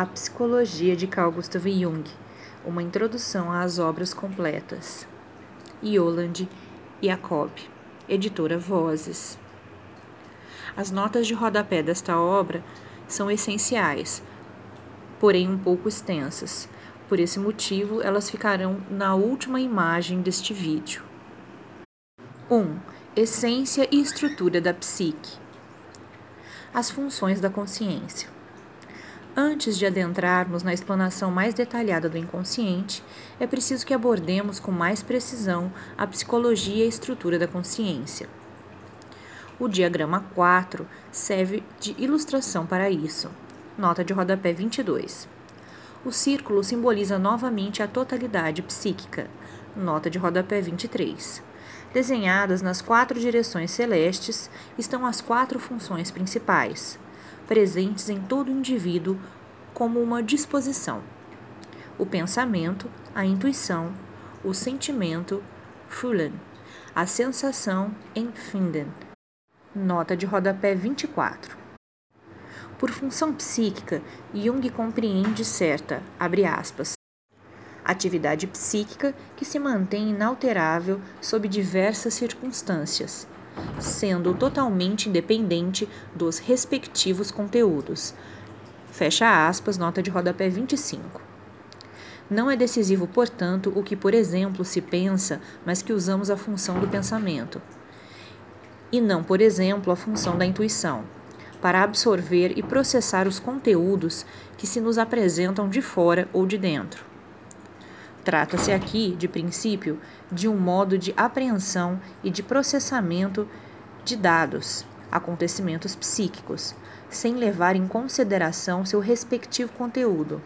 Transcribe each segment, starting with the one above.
A Psicologia de Carl Gustav Jung, uma introdução às obras completas. Yolande Jacob, editora Vozes. As notas de rodapé desta obra são essenciais, porém um pouco extensas. Por esse motivo, elas ficarão na última imagem deste vídeo. 1. Um, essência e estrutura da psique. As funções da consciência. Antes de adentrarmos na explanação mais detalhada do inconsciente, é preciso que abordemos com mais precisão a psicologia e a estrutura da consciência. O diagrama 4 serve de ilustração para isso. Nota de rodapé 22. O círculo simboliza novamente a totalidade psíquica. Nota de rodapé 23. Desenhadas nas quatro direções celestes estão as quatro funções principais presentes em todo indivíduo como uma disposição. O pensamento, a intuição, o sentimento, Fühlen, a sensação, Empfinden. Nota de rodapé 24. Por função psíquica, Jung compreende certa, abre aspas, atividade psíquica que se mantém inalterável sob diversas circunstâncias, sendo totalmente independente dos respectivos conteúdos. Fecha aspas, nota de rodapé 25. Não é decisivo, portanto, o que, por exemplo, se pensa, mas que usamos a função do pensamento, e não, por exemplo, a função da intuição, para absorver e processar os conteúdos que se nos apresentam de fora ou de dentro. Trata-se aqui, de princípio, de um modo de apreensão e de processamento de dados, acontecimentos psíquicos, sem levar em consideração seu respectivo conteúdo.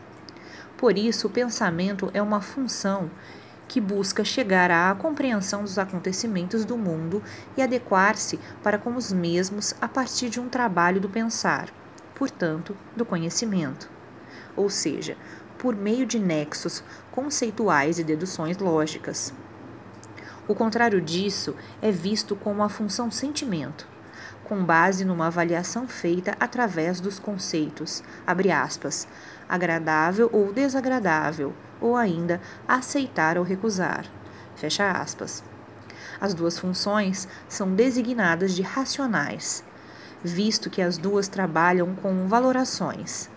Por isso, o pensamento é uma função que busca chegar à compreensão dos acontecimentos do mundo e adequar-se para com os mesmos a partir de um trabalho do pensar, portanto, do conhecimento. Ou seja, por meio de nexos conceituais e deduções lógicas. O contrário disso é visto como a função sentimento, com base numa avaliação feita através dos conceitos, aspas, agradável ou desagradável, ou ainda aceitar ou recusar, fecha aspas. As duas funções são designadas de racionais, visto que as duas trabalham com valorações.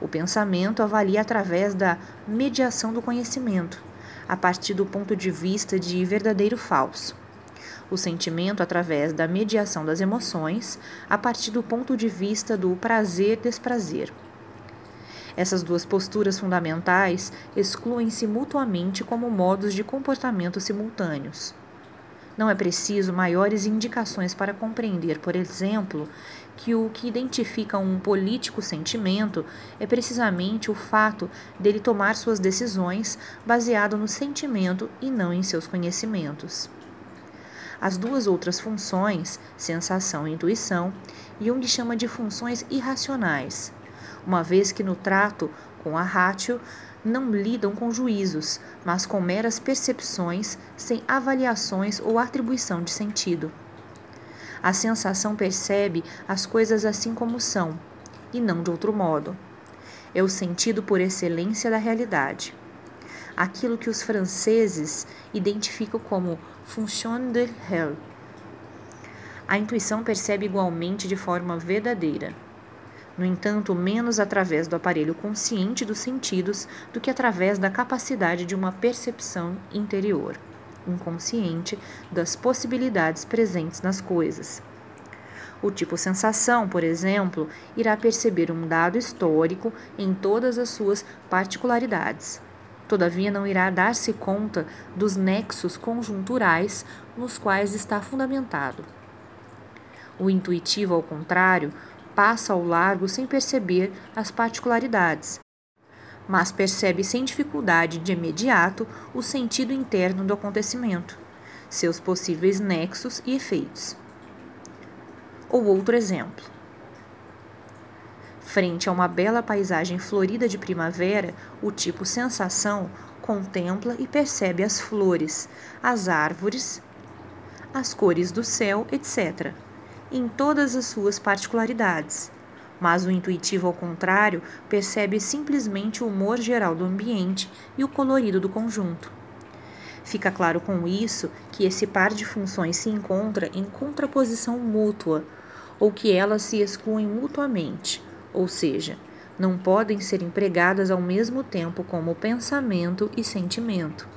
O pensamento avalia através da mediação do conhecimento, a partir do ponto de vista de verdadeiro falso. O sentimento através da mediação das emoções, a partir do ponto de vista do prazer-desprazer. Essas duas posturas fundamentais excluem-se mutuamente como modos de comportamento simultâneos. Não é preciso maiores indicações para compreender, por exemplo, que o que identifica um político sentimento é precisamente o fato dele tomar suas decisões baseado no sentimento e não em seus conhecimentos. As duas outras funções, sensação e intuição, Jung chama de funções irracionais, uma vez que no trato com a ratio não lidam com juízos, mas com meras percepções sem avaliações ou atribuição de sentido. A sensação percebe as coisas assim como são, e não de outro modo. É o sentido por excelência da realidade. Aquilo que os franceses identificam como fonction de réel. A intuição percebe igualmente de forma verdadeira no entanto, menos através do aparelho consciente dos sentidos do que através da capacidade de uma percepção interior, inconsciente, das possibilidades presentes nas coisas. O tipo sensação, por exemplo, irá perceber um dado histórico em todas as suas particularidades. Todavia, não irá dar-se conta dos nexos conjunturais nos quais está fundamentado. O intuitivo, ao contrário, passa ao largo sem perceber as particularidades, mas percebe sem dificuldade de imediato o sentido interno do acontecimento, seus possíveis nexos e efeitos. Ou outro exemplo. Frente a uma bela paisagem florida de primavera, o tipo sensação contempla e percebe as flores, as árvores, as cores do céu, etc em todas as suas particularidades, Mas o intuitivo, ao contrário, percebe simplesmente o humor geral do ambiente e o colorido do conjunto. Fica claro com isso que esse par de funções se encontra em contraposição mútua, ou que elas se excluem mutuamente, ou seja, não podem ser empregadas ao mesmo tempo como pensamento e sentimento.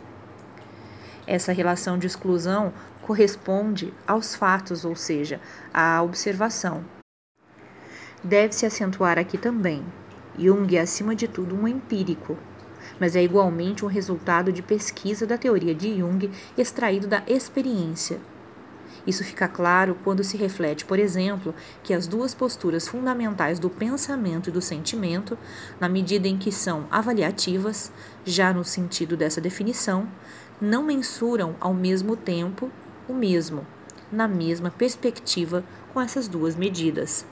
Essa relação de exclusão corresponde aos fatos, ou seja, à observação. Deve-se acentuar aqui também: Jung é, acima de tudo, um empírico, mas é igualmente um resultado de pesquisa da teoria de Jung extraído da experiência. Isso fica claro quando se reflete, por exemplo, que as duas posturas fundamentais do pensamento e do sentimento, na medida em que são avaliativas, já no sentido dessa definição, não mensuram ao mesmo tempo o mesmo, na mesma perspectiva com essas duas medidas.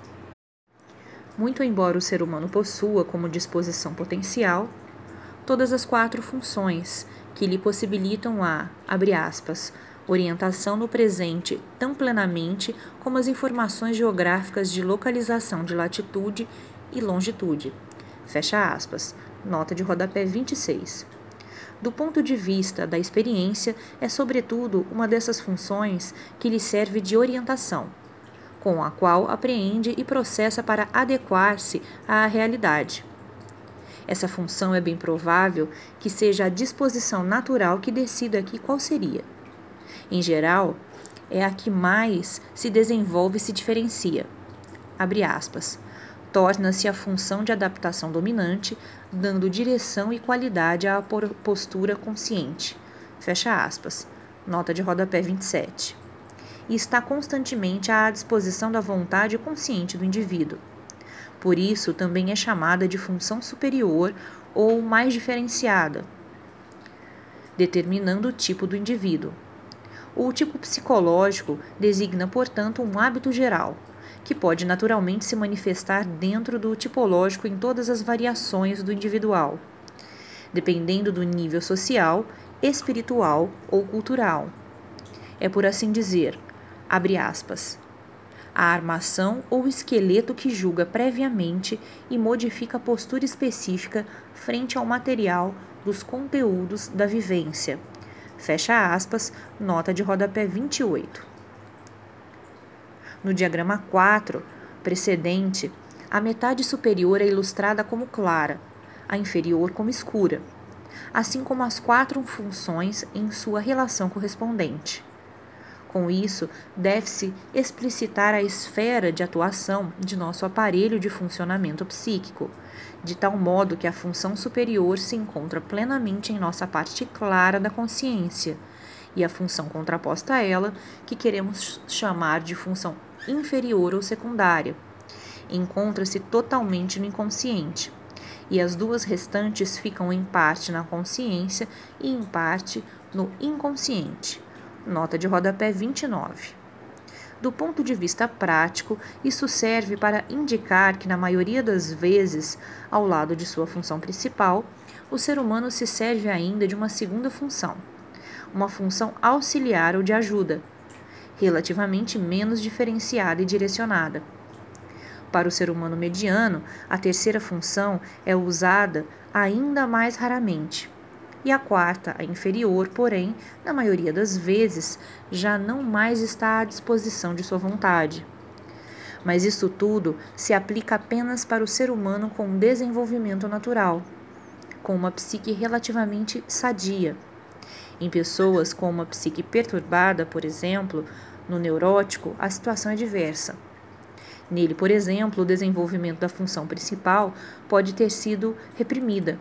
Muito embora o ser humano possua como disposição potencial todas as quatro funções que lhe possibilitam a, abre aspas, orientação no presente tão plenamente como as informações geográficas de localização de latitude e longitude. Fecha aspas. Nota de rodapé 26. Do ponto de vista da experiência, é sobretudo uma dessas funções que lhe serve de orientação, com a qual apreende e processa para adequar-se à realidade. Essa função é bem provável que seja a disposição natural que decida aqui qual seria. Em geral, é a que mais se desenvolve e se diferencia. Abre aspas torna-se a função de adaptação dominante, dando direção e qualidade à postura consciente. Fecha aspas. Nota de rodapé 27. E está constantemente à disposição da vontade consciente do indivíduo. Por isso, também é chamada de função superior ou mais diferenciada, determinando o tipo do indivíduo. O tipo psicológico designa, portanto, um hábito geral, que pode naturalmente se manifestar dentro do tipológico em todas as variações do individual, dependendo do nível social, espiritual ou cultural. É por assim dizer, abre aspas, a armação ou esqueleto que julga previamente e modifica a postura específica frente ao material dos conteúdos da vivência. Fecha aspas, nota de rodapé 28. No diagrama 4, precedente, a metade superior é ilustrada como clara, a inferior como escura, assim como as quatro funções em sua relação correspondente. Com isso, deve-se explicitar a esfera de atuação de nosso aparelho de funcionamento psíquico, de tal modo que a função superior se encontra plenamente em nossa parte clara da consciência, e a função contraposta a ela, que queremos chamar de função inferior ou secundária. Encontra-se totalmente no inconsciente, e as duas restantes ficam em parte na consciência e em parte no inconsciente. Nota de rodapé 29. Do ponto de vista prático, isso serve para indicar que, na maioria das vezes, ao lado de sua função principal, o ser humano se serve ainda de uma segunda função, uma função auxiliar ou de ajuda, relativamente menos diferenciada e direcionada. Para o ser humano mediano, a terceira função é usada ainda mais raramente. E a quarta, a inferior, porém, na maioria das vezes, já não mais está à disposição de sua vontade. Mas isso tudo se aplica apenas para o ser humano com desenvolvimento natural, com uma psique relativamente sadia em pessoas com uma psique perturbada, por exemplo, no neurótico, a situação é diversa. Nele, por exemplo, o desenvolvimento da função principal pode ter sido reprimida,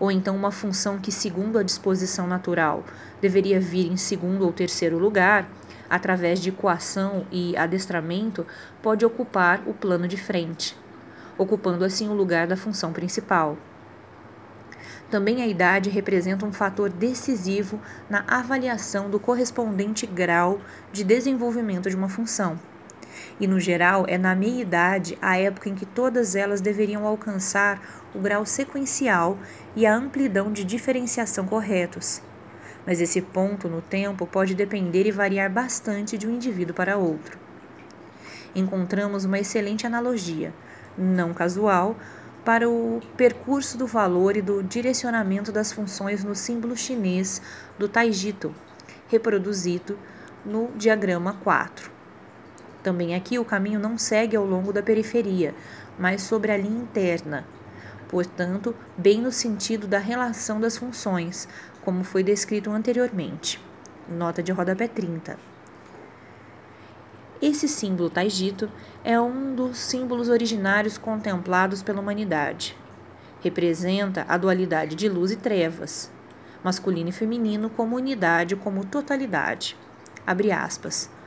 ou então uma função que, segundo a disposição natural, deveria vir em segundo ou terceiro lugar, através de coação e adestramento, pode ocupar o plano de frente, ocupando assim o lugar da função principal. Também a idade representa um fator decisivo na avaliação do correspondente grau de desenvolvimento de uma função. E, no geral, é na meia-idade a época em que todas elas deveriam alcançar o grau sequencial e a amplidão de diferenciação corretos. Mas esse ponto no tempo pode depender e variar bastante de um indivíduo para outro. Encontramos uma excelente analogia não casual, para o percurso do valor e do direcionamento das funções no símbolo chinês do Taijito, reproduzido no diagrama 4. Também aqui o caminho não segue ao longo da periferia, mas sobre a linha interna, portanto, bem no sentido da relação das funções, como foi descrito anteriormente. Nota de rodapé 30. Esse símbolo taijito é um dos símbolos originários contemplados pela humanidade. Representa a dualidade de luz e trevas, masculino e feminino como unidade como totalidade. Abre aspas.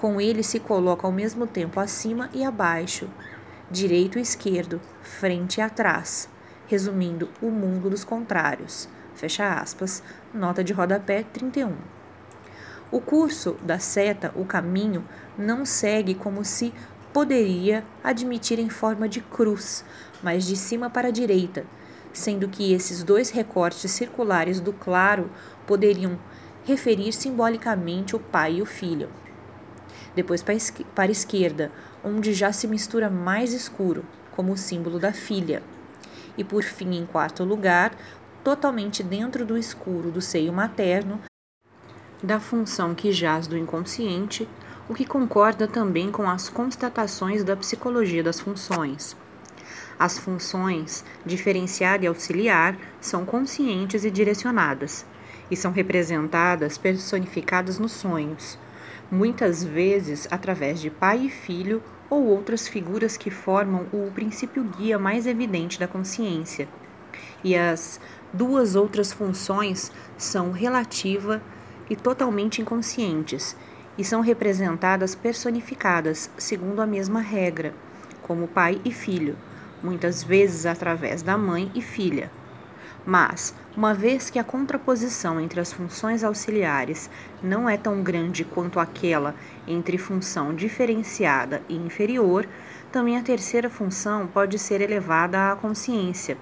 Com ele se coloca ao mesmo tempo acima e abaixo, direito e esquerdo, frente e atrás, resumindo o mundo dos contrários. Fecha aspas. Nota de rodapé 31. O curso da seta, o caminho, não segue como se poderia admitir em forma de cruz, mas de cima para a direita, sendo que esses dois recortes circulares do claro poderiam referir simbolicamente o pai e o filho. Depois para a esquerda, onde já se mistura mais escuro, como o símbolo da filha. E por fim, em quarto lugar, totalmente dentro do escuro do seio materno, da função que jaz do inconsciente, o que concorda também com as constatações da psicologia das funções. As funções diferenciada e auxiliar são conscientes e direcionadas, e são representadas, personificadas nos sonhos, muitas vezes através de pai e filho ou outras figuras que formam o princípio guia mais evidente da consciência. E as duas outras funções são relativa e totalmente inconscientes, e são representadas personificadas segundo a mesma regra, como pai e filho, muitas vezes através da mãe e filha. Mas, uma vez que a contraposição entre as funções auxiliares não é tão grande quanto aquela entre função diferenciada e inferior, também a terceira função pode ser elevada à consciência,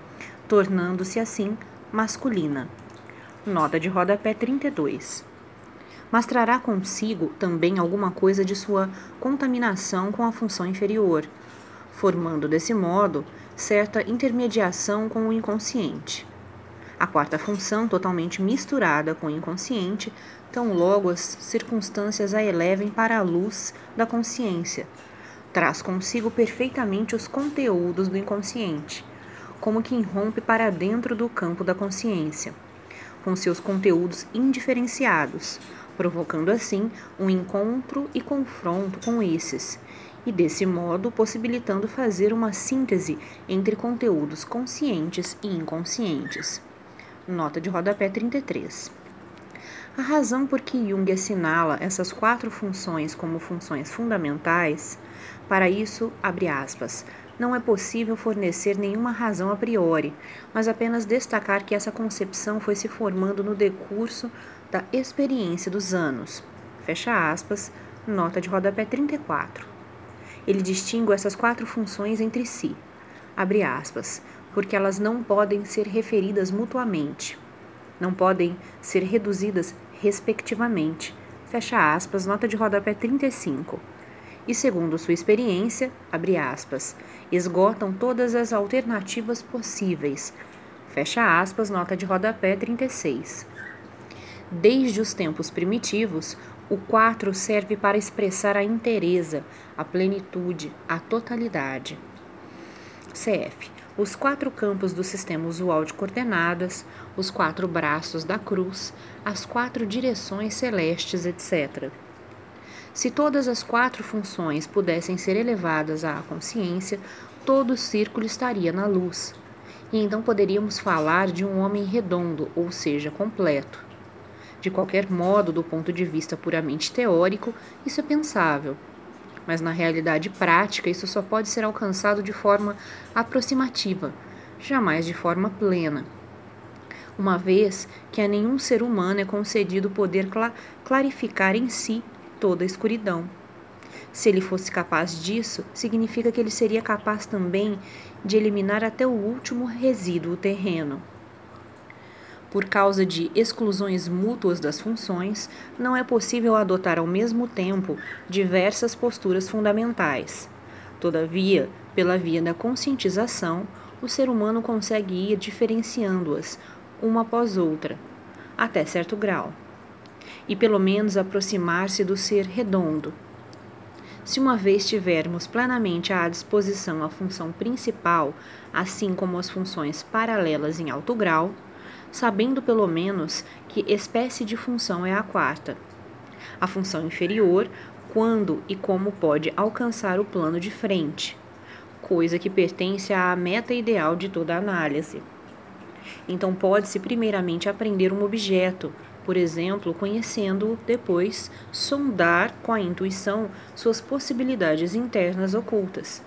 tornando-se assim masculina. Nota de rodapé 32 mas trará consigo também alguma coisa de sua contaminação com a função inferior, formando desse modo certa intermediação com o inconsciente. A quarta função, totalmente misturada com o inconsciente, tão logo as circunstâncias a elevem para a luz da consciência, traz consigo perfeitamente os conteúdos do inconsciente, como que irrompe para dentro do campo da consciência, com seus conteúdos indiferenciados, provocando assim um encontro e confronto com esses, e desse modo possibilitando fazer uma síntese entre conteúdos conscientes e inconscientes. Nota de rodapé 33. A razão por que Jung assinala essas quatro funções como funções fundamentais, para isso, abre aspas, não é possível fornecer nenhuma razão a priori, mas apenas destacar que essa concepção foi se formando no decurso da experiência dos anos. Fecha aspas, nota de rodapé 34. Ele distingue essas quatro funções entre si, abre aspas, porque elas não podem ser referidas mutuamente, não podem ser reduzidas respectivamente. Fecha aspas, nota de rodapé 35 e, segundo sua experiência, abre aspas, esgotam todas as alternativas possíveis. Fecha aspas, nota de rodapé 36. Desde os tempos primitivos, o 4 serve para expressar a inteireza, a plenitude, a totalidade. CF. Os quatro campos do sistema usual de coordenadas, os quatro braços da cruz, as quatro direções celestes, etc. Se todas as quatro funções pudessem ser elevadas à consciência, todo o círculo estaria na luz. E então poderíamos falar de um homem redondo, ou seja, completo. De qualquer modo, do ponto de vista puramente teórico, isso é pensável. Mas na realidade prática, isso só pode ser alcançado de forma aproximativa, jamais de forma plena. Uma vez que a nenhum ser humano é concedido poder clarificar em si toda a escuridão. Se ele fosse capaz disso, significa que ele seria capaz também de eliminar até o último resíduo terreno. Por causa de exclusões mútuas das funções, não é possível adotar ao mesmo tempo diversas posturas fundamentais. Todavia, Pela via da conscientização, o ser humano consegue ir diferenciando-as uma após outra, até certo grau, e pelo menos aproximar-se do ser redondo. Se uma vez tivermos plenamente à disposição a função principal, assim como as funções paralelas em alto grau, sabendo pelo menos que espécie de função é a quarta. A função inferior, quando e como pode alcançar o plano de frente, coisa que pertence à meta ideal de toda análise. Então, pode-se primeiramente aprender um objeto, por exemplo, conhecendo-o, depois sondar com a intuição suas possibilidades internas ocultas.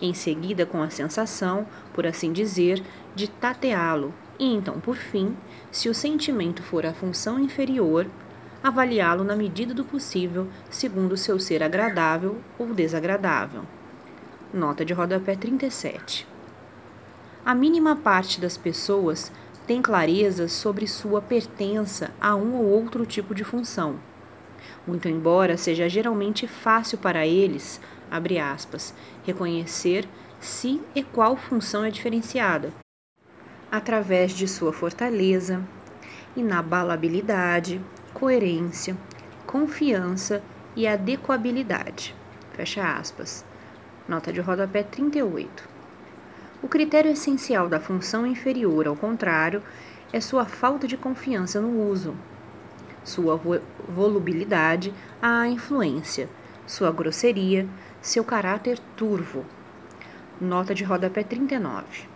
Em seguida, com a sensação, por assim dizer, de tateá-lo, e então, por fim, se o sentimento for a função inferior, avaliá-lo na medida do possível, segundo seu ser agradável ou desagradável. Nota de rodapé 37. A mínima parte das pessoas tem clareza sobre sua pertença a um ou outro tipo de função. Muito embora seja geralmente fácil para eles, aspas, reconhecer se e qual função é diferenciada, através de sua fortaleza, inabalabilidade, coerência, confiança e adequabilidade. Fecha aspas. Nota de rodapé 38. O critério essencial da função inferior, ao contrário, é sua falta de confiança no uso, sua volubilidade à influência, sua grosseria, seu caráter turvo. Nota de rodapé 39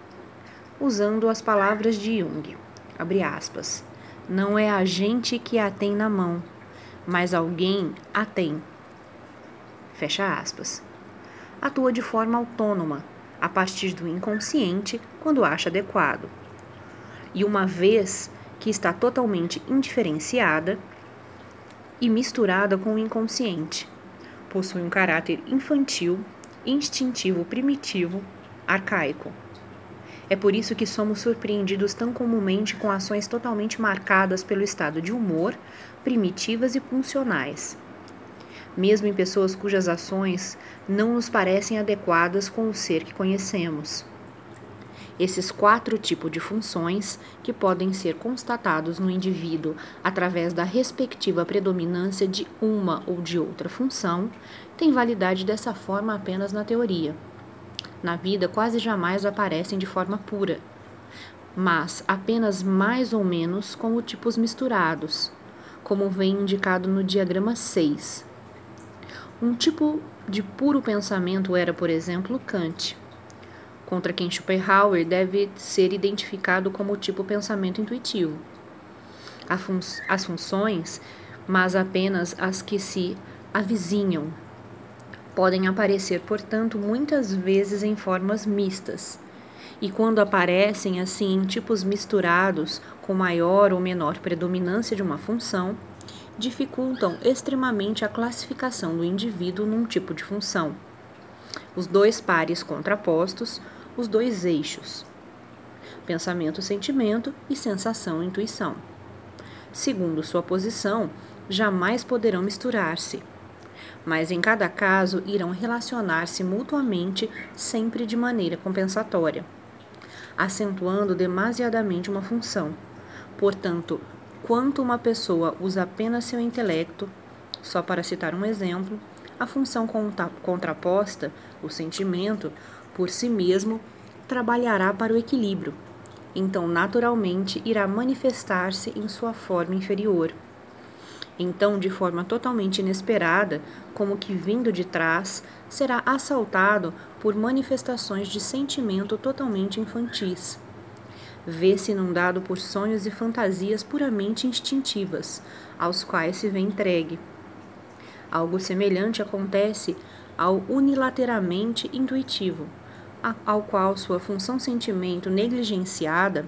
usando as palavras de Jung. Abre aspas. Não é a gente que a tem na mão, mas alguém a tem. Fecha aspas. Atua de forma autônoma, a partir do inconsciente, quando acha adequado. E uma vez que está totalmente indiferenciada e misturada com o inconsciente, possui um caráter infantil, instintivo primitivo, arcaico. É por isso que somos surpreendidos tão comumente com ações totalmente marcadas pelo estado de humor, primitivas e funcionais. Mesmo em pessoas cujas ações não nos parecem adequadas com o ser que conhecemos. Esses quatro tipos de funções, que podem ser constatados no indivíduo através da respectiva predominância de uma ou de outra função, têm validade dessa forma apenas na teoria na vida quase jamais aparecem de forma pura, mas apenas mais ou menos como tipos misturados, como vem indicado no diagrama 6. Um tipo de puro pensamento era, por exemplo, Kant, contra quem Schopenhauer deve ser identificado como tipo pensamento intuitivo. As funções, mas apenas as que se avizinham podem aparecer, portanto, muitas vezes em formas mistas. E quando aparecem assim em tipos misturados, com maior ou menor predominância de uma função, dificultam extremamente a classificação do indivíduo num tipo de função. Os dois pares contrapostos, os dois eixos: pensamento, sentimento e sensação, intuição. Segundo sua posição, jamais poderão misturar-se mas em cada caso irão relacionar-se mutuamente sempre de maneira compensatória, acentuando demasiadamente uma função. Portanto, quanto uma pessoa usa apenas seu intelecto, só para citar um exemplo, a função contraposta, o sentimento, por si mesmo, trabalhará para o equilíbrio. Então, naturalmente, irá manifestar-se em sua forma inferior. Então, de forma totalmente inesperada, como que vindo de trás, será assaltado por manifestações de sentimento totalmente infantis. Vê-se inundado por sonhos e fantasias puramente instintivas, aos quais se vê entregue. Algo semelhante acontece ao unilateralmente intuitivo, ao qual sua função sentimento negligenciada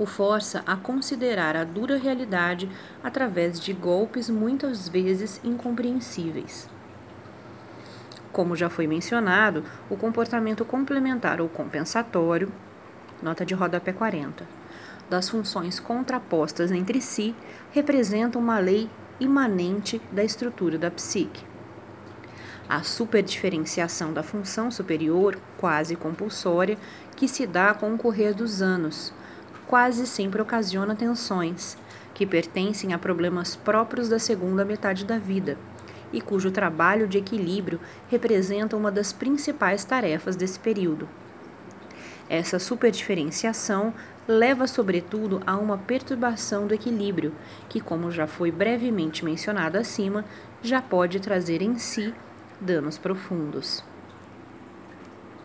o força a considerar a dura realidade através de golpes muitas vezes incompreensíveis. Como já foi mencionado, o comportamento complementar ou compensatório, nota de rodapé 40, das funções contrapostas entre si representa uma lei imanente da estrutura da psique. A superdiferenciação da função superior, quase compulsória, que se dá com o correr dos anos, quase sempre ocasiona tensões, que pertencem a problemas próprios da segunda metade da vida, e cujo trabalho de equilíbrio representa uma das principais tarefas desse período. Essa superdiferenciação leva, sobretudo, a uma perturbação do equilíbrio, que, como já foi brevemente mencionado acima, já pode trazer em si danos profundos.